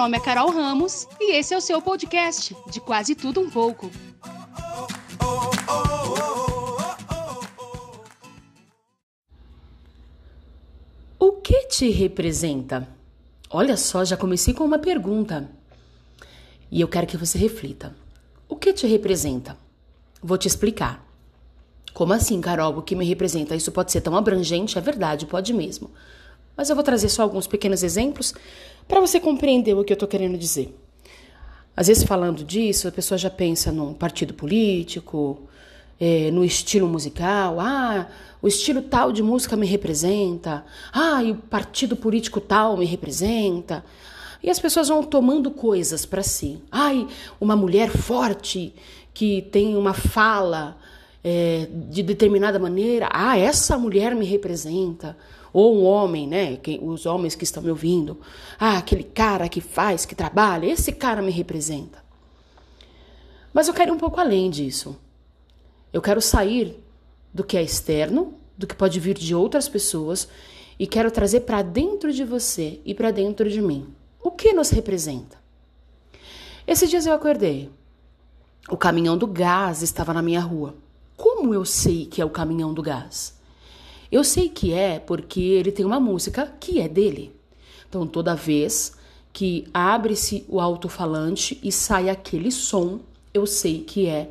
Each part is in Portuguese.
nome é Carol Ramos e esse é o seu podcast de quase tudo um pouco. O que te representa? Olha só, já comecei com uma pergunta. E eu quero que você reflita. O que te representa? Vou te explicar. Como assim, Carol? O que me representa? Isso pode ser tão abrangente? É verdade, pode mesmo. Mas eu vou trazer só alguns pequenos exemplos para você compreender o que eu estou querendo dizer. Às vezes, falando disso, a pessoa já pensa num partido político, é, no estilo musical. Ah, o estilo tal de música me representa. Ah, e o partido político tal me representa. E as pessoas vão tomando coisas para si. Ai, uma mulher forte que tem uma fala é, de determinada maneira. Ah, essa mulher me representa ou um homem, né? Os homens que estão me ouvindo. Ah, aquele cara que faz, que trabalha, esse cara me representa. Mas eu quero ir um pouco além disso. Eu quero sair do que é externo, do que pode vir de outras pessoas e quero trazer para dentro de você e para dentro de mim. O que nos representa? Esses dias eu acordei. O caminhão do gás estava na minha rua. Como eu sei que é o caminhão do gás? Eu sei que é porque ele tem uma música que é dele. Então, toda vez que abre-se o alto-falante e sai aquele som, eu sei que é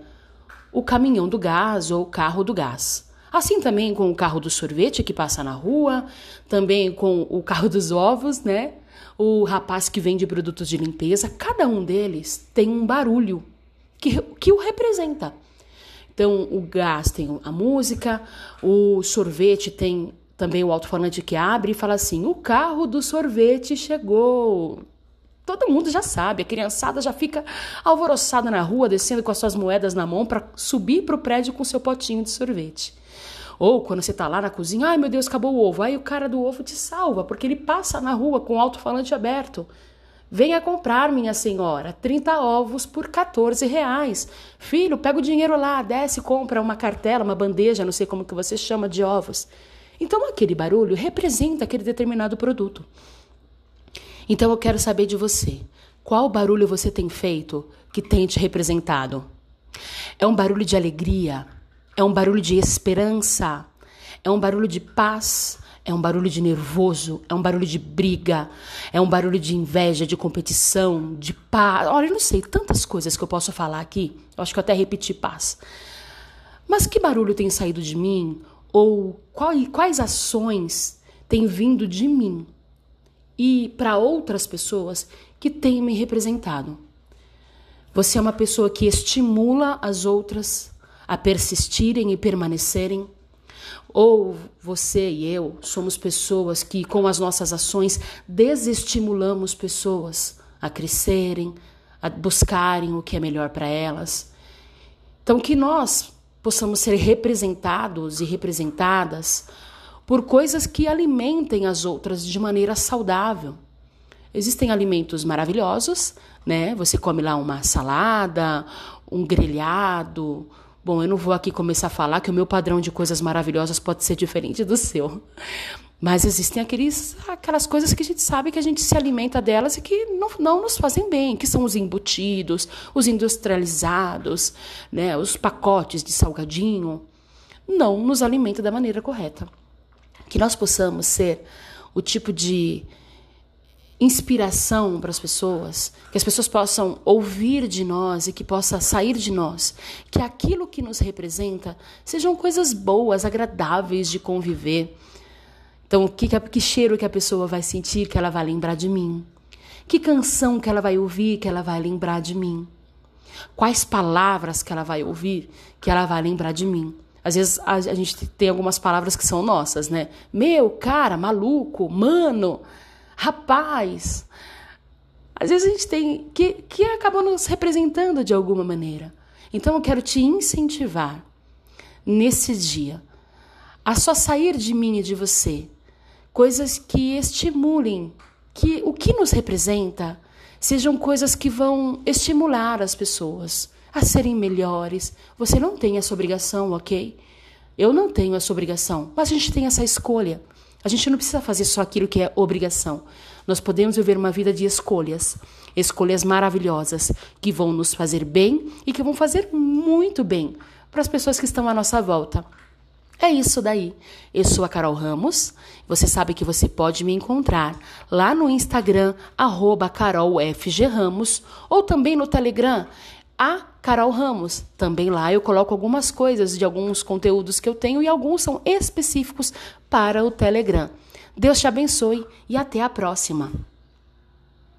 o caminhão do gás ou o carro do gás. Assim também com o carro do sorvete que passa na rua, também com o carro dos ovos, né? O rapaz que vende produtos de limpeza, cada um deles tem um barulho que, que o representa. Então, o gás tem a música, o sorvete tem também o alto-falante que abre e fala assim: o carro do sorvete chegou. Todo mundo já sabe, a criançada já fica alvoroçada na rua, descendo com as suas moedas na mão para subir para o prédio com seu potinho de sorvete. Ou quando você está lá na cozinha, ai meu Deus, acabou o ovo. Aí o cara do ovo te salva, porque ele passa na rua com o alto-falante aberto. Venha comprar, minha senhora, 30 ovos por 14 reais. Filho, pega o dinheiro lá, desce, compra uma cartela, uma bandeja, não sei como que você chama de ovos. Então aquele barulho representa aquele determinado produto. Então eu quero saber de você. Qual barulho você tem feito que tem te representado? É um barulho de alegria? É um barulho de esperança? É um barulho de paz? É um barulho de nervoso, é um barulho de briga, é um barulho de inveja, de competição, de paz. Olha, eu não sei, tantas coisas que eu posso falar aqui. Eu acho que eu até repeti paz. Mas que barulho tem saído de mim? Ou quais, quais ações têm vindo de mim e para outras pessoas que têm me representado? Você é uma pessoa que estimula as outras a persistirem e permanecerem ou você e eu somos pessoas que, com as nossas ações, desestimulamos pessoas a crescerem, a buscarem o que é melhor para elas. Então, que nós possamos ser representados e representadas por coisas que alimentem as outras de maneira saudável. Existem alimentos maravilhosos, né? Você come lá uma salada, um grelhado, Bom, eu não vou aqui começar a falar que o meu padrão de coisas maravilhosas pode ser diferente do seu. Mas existem aqueles, aquelas coisas que a gente sabe que a gente se alimenta delas e que não, não nos fazem bem, que são os embutidos, os industrializados, né, os pacotes de salgadinho. Não nos alimenta da maneira correta. Que nós possamos ser o tipo de inspiração para as pessoas, que as pessoas possam ouvir de nós e que possa sair de nós, que aquilo que nos representa sejam coisas boas, agradáveis de conviver. Então, que, que cheiro que a pessoa vai sentir que ela vai lembrar de mim? Que canção que ela vai ouvir que ela vai lembrar de mim? Quais palavras que ela vai ouvir que ela vai lembrar de mim? Às vezes a, a gente tem algumas palavras que são nossas, né? Meu, cara, maluco, mano rapaz. Às vezes a gente tem que, que acaba nos representando de alguma maneira. Então eu quero te incentivar nesse dia a só sair de mim e de você coisas que estimulem, que o que nos representa sejam coisas que vão estimular as pessoas a serem melhores. Você não tem essa obrigação, ok? Eu não tenho essa obrigação, mas a gente tem essa escolha A gente não precisa fazer só aquilo que é obrigação. Nós podemos viver uma vida de escolhas, escolhas maravilhosas que vão nos fazer bem e que vão fazer muito bem para as pessoas que estão à nossa volta. É isso daí. Eu sou a Carol Ramos. Você sabe que você pode me encontrar lá no Instagram, arroba carolfgramos, ou também no Telegram, a Carol Ramos. Também lá eu coloco algumas coisas de alguns conteúdos que eu tenho e alguns são específicos para o Telegram. Deus te abençoe e até a próxima.